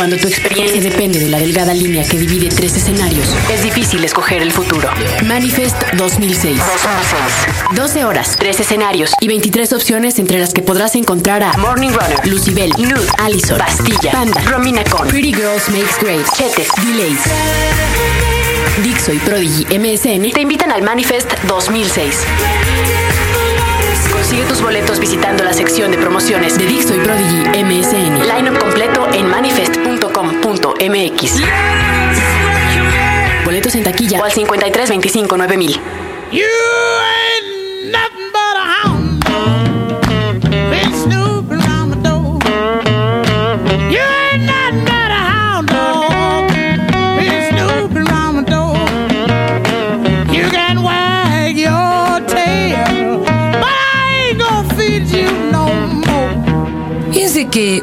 Cuando tu experiencia depende de la delgada línea que divide tres escenarios, es difícil escoger el futuro. Manifest 2006. 12 horas, 3 escenarios y 23 opciones entre las que podrás encontrar a Morning Runner, Lucibel, Nude, Allison, Bastilla, Panda, Romina Con, Pretty Girls Makes Great, Chetes, Delays. Dixo y Prodigy MSN te invitan al Manifest 2006. Consigue tus boletos visitando la sección de promociones de Dixo y Prodigy MSN. Line-up completo en manifest.com.mx. Boletos en taquilla o al 53 25 9000. You ain't nothing but a hound. Been snooping around my door. You ain't nothing but a hound dog. Been snooping around my door. You can wag your tail, but I ain't gonna feed you no more. Fíjense que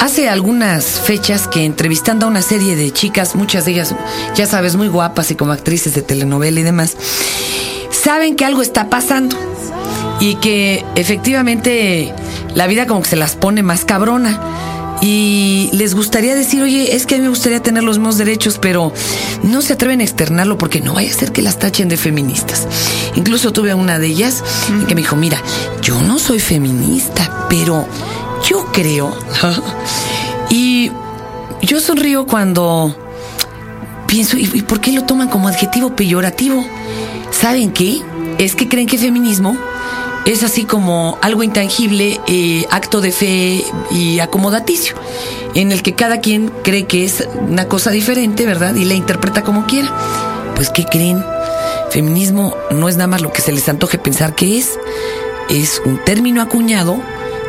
hace algunas fechas que entrevistando a una serie de chicas, muchas de ellas, ya sabes, muy guapas y como actrices de telenovela y demás, saben que algo está pasando y que efectivamente la vida como que se las pone más cabrona. Y les gustaría decir, oye, es que a mí me gustaría tener los mismos derechos, pero no se atreven a externarlo porque no vaya a ser que las tachen de feministas. Incluso tuve a una de ellas que me dijo, mira, yo no soy feminista, pero yo creo. y yo sonrío cuando pienso, ¿y por qué lo toman como adjetivo peyorativo? ¿Saben qué? Es que creen que feminismo es así como algo intangible, eh, acto de fe y acomodaticio, en el que cada quien cree que es una cosa diferente, ¿verdad? Y la interpreta como quiera. Pues, ¿qué creen? Feminismo no es nada más lo que se les antoje pensar que es. Es un término acuñado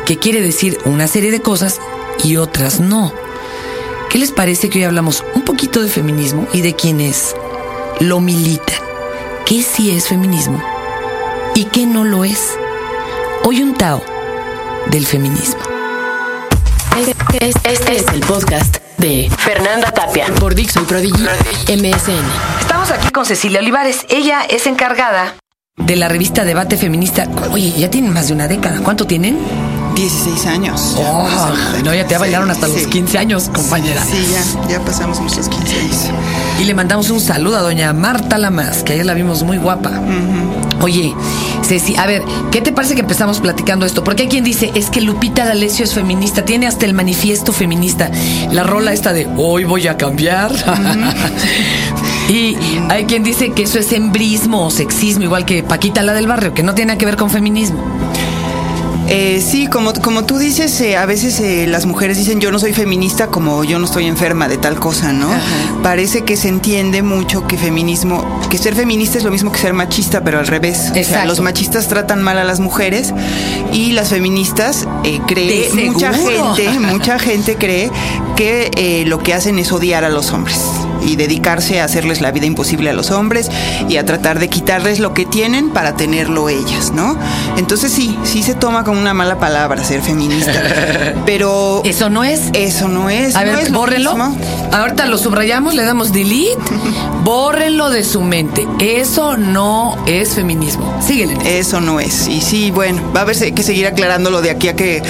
que quiere decir una serie de cosas y otras no. ¿Qué les parece que hoy hablamos un poquito de feminismo y de quienes lo militan? ¿Qué sí es feminismo y qué no lo es? Hoy un Tao del feminismo. Este, este- este es el podcast de Fernanda Tapia por Dixo y Prodigy MSN. Estamos aquí con Cecilia Olivares. Ella es encargada de la revista Debate Feminista. Oye, ya tienen más de una década. ¿Cuánto tienen? 16 años. Oh, no, ya te Sí, bailaron hasta los sí. 15 años, compañera. Sí, ya, ya pasamos nuestros 15 años. Y le mandamos un saludo a doña Marta Lamas, que ayer la vimos muy guapa. Oye, Ceci, a ver, ¿qué te parece que empezamos platicando esto? Porque hay quien dice, es que Lupita D'Alessio es feminista, tiene hasta el manifiesto feminista, la rola esta de hoy voy a cambiar. y hay quien dice que eso es embrismo o sexismo, igual que Paquita la del barrio, que no tiene nada que ver con feminismo. Eh, sí, como, como tú dices, eh, a veces eh, las mujeres dicen yo no soy feminista como yo no estoy enferma de tal cosa, ¿no? Parece que se entiende mucho que feminismo, que ser feminista es lo mismo que ser machista, pero al revés. O sea, los machistas tratan mal a las mujeres y las feministas eh, cree, De mucha gente, mucha gente cree que eh, lo que hacen es odiar a los hombres y dedicarse a hacerles la vida imposible a los hombres y a tratar de quitarles lo que tienen para tenerlo ellas, ¿no? Entonces sí, sí se toma como una mala palabra ser feminista, pero Eso no es. eso no es. A no ver, es lo bórrenlo. mismo. Ahorita lo subrayamos, le damos delete. Bórrenlo de su mente. Eso no es feminismo. Síguele. Eso no es. Y sí, bueno, va a haber que seguir aclarándolo de aquí a que,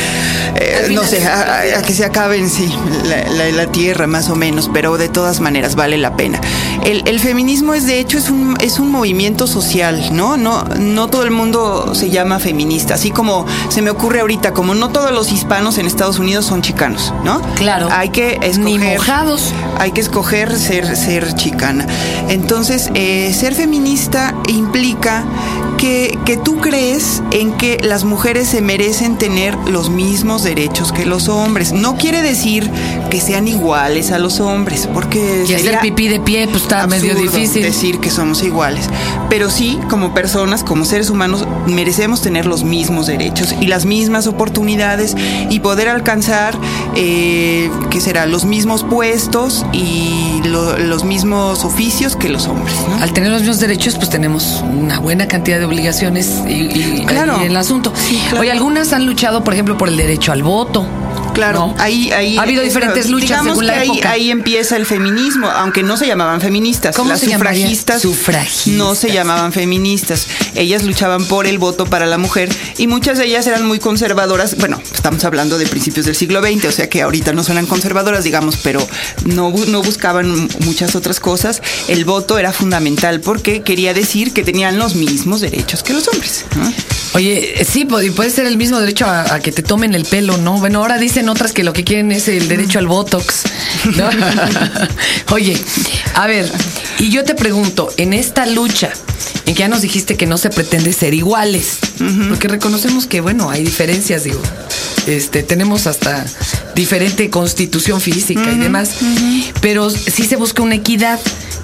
eh, no sé, a, esta a- a que se acaben, sí, la, la- la tierra más o menos, pero de todas maneras vale la pena. El, el feminismo es, de hecho, es un, es un movimiento social, ¿no? ¿no? No todo el mundo se llama feminista, así como se me ocurre ahorita, como no todos los hispanos en Estados Unidos son chicanos, ¿no? Claro. Hay que escoger. Ni mojados. Hay que escoger ser, ser chicana. Entonces, eh, ser feminista implica que, que tú crees en que las mujeres se merecen tener los mismos derechos que los hombres. No quiere decir que sean iguales a los hombres, porque Y hacer pipí de pie, pues está medio difícil. decir que somos iguales. Pero sí, como personas, como seres humanos, merecemos tener los mismos derechos y las mismas oportunidades y poder alcanzar, eh, ¿qué será? Los mismos puestos y lo- los mismos oficios que los hombres, ¿no? Al tener los mismos derechos, pues tenemos una buena cantidad de obligaciones y, y- Claro. y el asunto. Sí, claro. Oye, algunas han luchado, por ejemplo, por el derecho al voto. Claro. ¿no? Ahí, ahí, ha habido diferentes luchas digamos según que la ahí, época. ahí empieza el feminismo, aunque no se llamaban feministas. ¿Cómo Las se sufragistas, Sufragistas. no se llamaban feministas. Ellas luchaban por el voto para la mujer y muchas de ellas eran muy conservadoras. Bueno, estamos hablando de principios del siglo XX, o sea que ahorita no son conservadoras, digamos, pero no, no buscaban muchas otras cosas. El voto era fundamental porque quería decir que tenían los mismos derechos que los hombres. ¿no? Oye, sí, puede ser el mismo derecho a, a que te tomen el pelo, ¿no? Bueno, ahora dicen otras que lo que quieren es el derecho al Botox. ¿no? Oye, a ver, y yo te pregunto, en esta lucha, en que ya nos dijiste que no se pretende ser iguales, porque reconocemos que, bueno, hay diferencias, digo, este, tenemos hasta diferente constitución física y demás, pero sí se busca una equidad.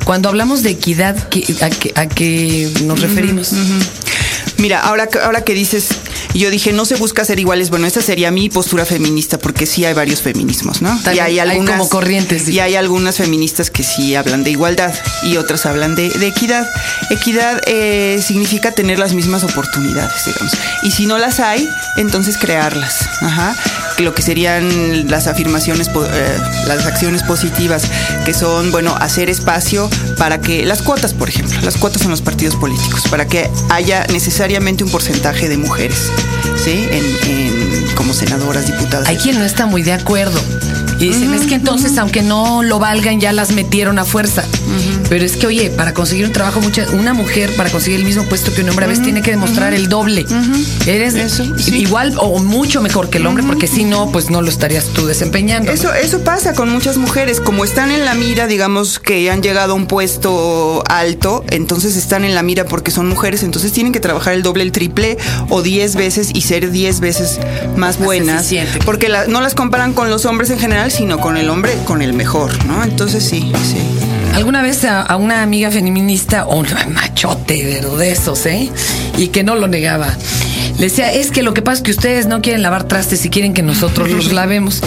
Cuando hablamos de equidad, ¿qué- ¿a qué, a qué nos referimos? Mira, ahora, que- ahora que dices, yo dije, no se busca ser iguales, bueno, esa sería mi postura feminista, porque sí hay varios feminismos, ¿no? También hay como corrientes, Y hay algunas feministas que sí hablan de igualdad y otras hablan de, de equidad. Equidad eh, significa tener las mismas oportunidades, digamos. Y si no las hay, entonces crearlas. Ajá. Lo que serían las afirmaciones, eh, las acciones positivas, que son, bueno, hacer espacio para que, las cuotas, por ejemplo, las cuotas en los partidos políticos, para que haya necesariamente un porcentaje de mujeres, ¿sí? En, en- como senadoras, diputadas. Hay quien no está muy de acuerdo. Y dicen, es que entonces, aunque no lo valgan, ya las metieron a fuerza. Pero es que, oye, para conseguir un trabajo, mucha, una mujer, para conseguir el mismo puesto que un hombre, a veces tiene que demostrar el doble. Eres Eso, sí. igual o mucho mejor que el hombre, porque si no, pues no lo estarías tú desempeñando. ¿no? Eso, eso pasa con muchas mujeres, como están en la mira, digamos que han llegado a un puesto alto, entonces están en la mira porque son mujeres, entonces tienen que trabajar el doble, el triple o diez veces y ser diez veces más buenas, porque la- no las comparan con los hombres en general, sino con el hombre, con el mejor, ¿no? Entonces sí, sí. Alguna vez a, a una amiga feminista, o un machote de esos, ¿eh? Y que no lo negaba. Le decía, es que lo que pasa es que ustedes no quieren lavar trastes y quieren que nosotros los lavemos.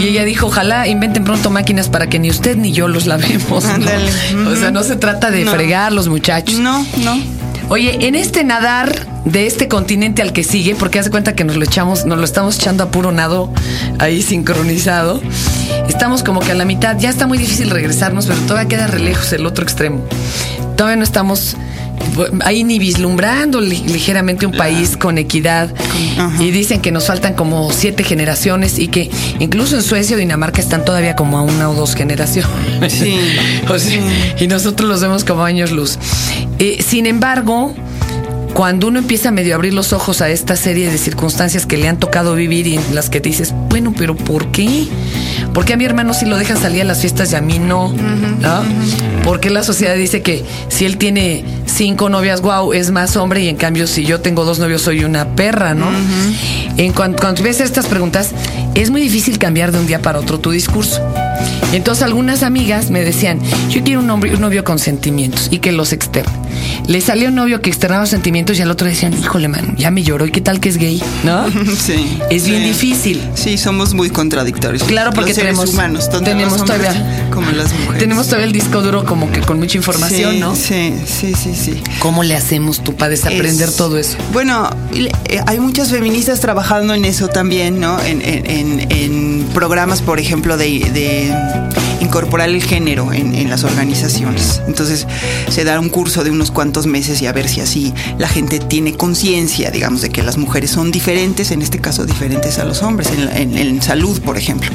Y ella dijo, ojalá inventen pronto máquinas para que ni usted ni yo los lavemos. ¿no? O sea, no se trata de No. fregar los muchachos. No, no. Oye, en este nadar de este continente al que sigue, porque hace cuenta que nos lo echamos, nos lo estamos echando a puro nado ahí sincronizado. Estamos como que a la mitad, ya está muy difícil regresarnos, pero todavía queda re lejos el otro extremo. Todavía no estamos ahí ni vislumbrando li- ligeramente un país con equidad. Ajá. Y dicen que nos faltan como siete generaciones y que incluso en Suecia o Dinamarca están todavía como a una o dos generaciones. Sí, O sea, Y nosotros los vemos como años luz. Eh, sin embargo, cuando uno empieza a medio abrir los ojos a esta serie de circunstancias que le han tocado vivir y en las que dices, bueno, pero ¿por qué? ¿Por qué a mi hermano sí lo dejan salir a las fiestas y a mí no? ¿No? ¿Por qué la sociedad dice que si él tiene cinco novias, wow, es más hombre y en cambio si yo tengo dos novios soy una perra, ¿no? En cuanto, cuando ves estas preguntas, es muy difícil cambiar de un día para otro tu discurso. Entonces algunas amigas me decían, yo quiero un, hombre, un novio con sentimientos y que los externe. Le salió un novio que externaba sentimientos y al otro decían, híjole, man, ya me lloró. ¿Y qué tal que es gay? ¿No? Sí. Es bien difícil. Sí, somos muy contradictorios. Claro, porque Los seres tenemos- humanos, tanto tenemos los todavía- como las mujeres. Tenemos todavía el disco duro como que con mucha información, sí, ¿no? Sí, sí, sí, sí. ¿Cómo le hacemos tú para desaprender Es- todo eso? Bueno, eh, hay muchas feministas trabajando en eso también, ¿no? En, en- en- en programas, por ejemplo, de, de incorporar el género en, las organizaciones. Entonces, se da un curso de unos cuantos meses y a ver si así la gente tiene conciencia, digamos, de que las mujeres son diferentes, en este caso diferentes a los hombres, en, en- en salud, por ejemplo.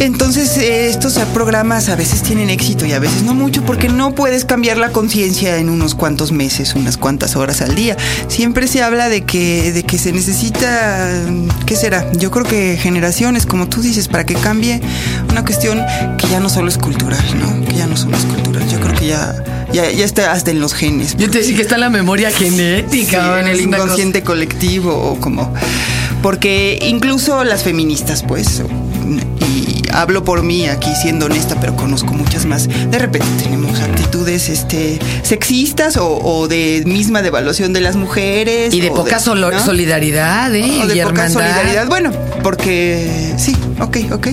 Entonces, eh, estos programas a veces tienen éxito y a veces no mucho porque no puedes cambiar la conciencia en unos cuantos meses, unas cuantas horas al día. Siempre se habla de que, de que se necesita, ¿qué será? Yo creo que generaciones, como tú dices, para que cambie una cuestión que ya no solo es cultural, ¿no? Que ya no solo es cultural. Yo creo que ya, ya, ya está hasta en los genes. Yo te decía que está en la memoria genética. En el cosa- inconsciente colectivo o como porque incluso las feministas pues hablo por mí aquí siendo honesta pero conozco muchas más de repente tenemos actitudes este sexistas o, o de misma devaluación de las mujeres Y de poca solo- ¿no? solidaridad, ¿eh? o de y poca hermandad. solidaridad. Bueno, porque sí, ok, ok.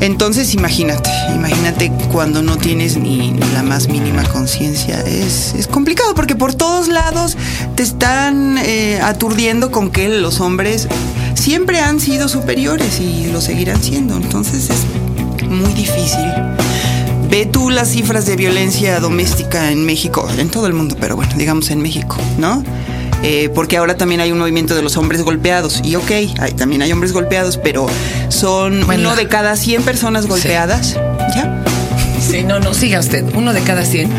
Entonces imagínate, imagínate cuando no tienes ni, ni la más mínima conciencia. Es, es complicado porque por todos lados te están eh, aturdiendo con que los hombres siempre han sido superiores y lo seguirán siendo. Entonces es muy difícil. Ve tú las cifras de violencia doméstica en México, en todo el mundo, pero bueno, digamos en México, ¿no? Eh, porque ahora también hay un movimiento de los hombres golpeados. Y ok, hay, también hay hombres golpeados, pero son Bueno. uno de cada 100 personas golpeadas. ¿Ya? Sí, no, no, siga usted. Uno de cada 100.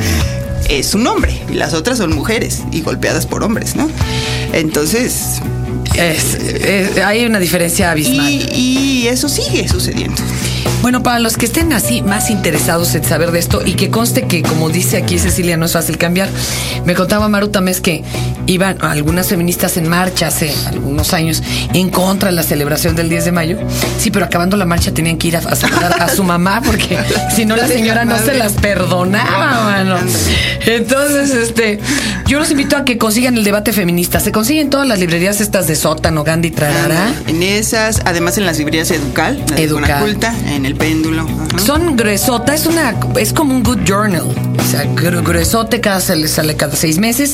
es un hombre y las otras son mujeres y golpeadas por hombres, ¿no? Entonces, Es- hay una diferencia abismal. y eso sigue sucediendo. Bueno, para los que estén así más interesados en saber de esto y que conste que, como dice aquí Cecilia, no es fácil cambiar, me contaba Maru Tamés que iban algunas feministas en marcha hace algunos años en contra de la celebración del 10 de mayo. Sí, pero acabando la marcha tenían que ir a, a saludar a su mamá porque si no la señora no se las perdonaba, mano. Entonces, este, yo los invito a que consigan el debate feminista. Se consiguen todas las librerías estas de sótano, Gandhi, trarara. En esas, además en las librerías Educal, la de Educal. Conaculta, en el péndulo. ajá. Son gruesota, es una, es como un good journal. O sea, gru- gruesote, cada se le sale cada seis meses.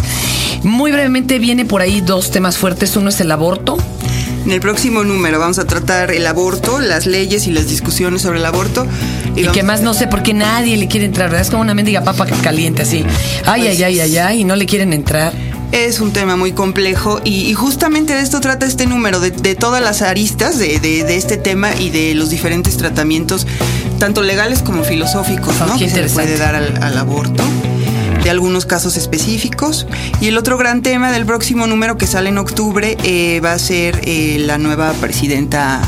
Muy brevemente viene por ahí dos temas fuertes. Uno es el aborto. En el próximo número vamos a tratar el aborto, las leyes y las discusiones sobre el aborto. Y, vamos que más no sé por qué nadie le quiere entrar, ¿verdad? Es como una mendiga papa caliente así. Ay, Pues ay, ay, ay, ay, y no le quieren entrar. Es un tema muy complejo y, y justamente de esto trata este número, de, de todas las aristas de, de- de este tema y de los diferentes tratamientos, tanto legales como filosóficos, Ah, ¿no? que se le puede dar al, al aborto, de algunos casos específicos. Y el otro gran tema del próximo número que sale en octubre eh, va a ser eh, la nueva presidenta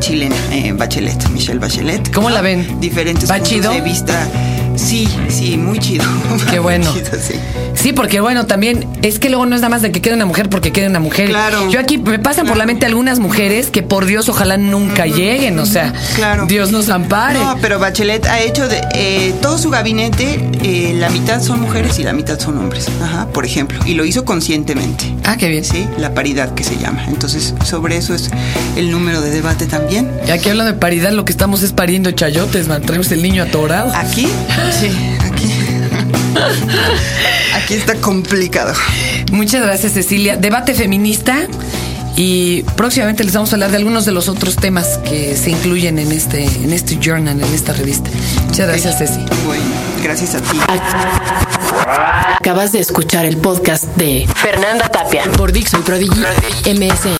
chilena, eh, Bachelet, Michelle Bachelet. ¿Cómo la ven? Diferentes ¿Va puntos chido? de vista. Sí, sí, muy chido. Qué Muy bueno. chido, sí. Sí, porque bueno, también es que luego no es nada más de que quede una mujer porque quede una mujer. Claro. Yo aquí me pasan por la mente algunas mujeres que por Dios ojalá nunca lleguen, o sea, Claro. Dios nos ampare. No, pero Bachelet ha hecho de eh, todo su gabinete, eh, la mitad son mujeres y la mitad son hombres, Ajá, por ejemplo, y lo hizo conscientemente. Ah, qué bien. Sí, la paridad que se llama. Entonces, sobre eso es el número de debate también. Y aquí hablando de paridad, lo que estamos es pariendo chayotes, man. Traemos el niño atorado. Aquí, sí. Aquí está complicado. Muchas gracias, Cecilia. Debate feminista. Y próximamente les vamos a hablar de algunos de los otros temas que se incluyen en este, en este journal, en esta revista. Muchas gracias, Ceci. Bueno, gracias a ti. Acabas de escuchar el podcast de Fernanda Tapia por Dixon Prodigy MS.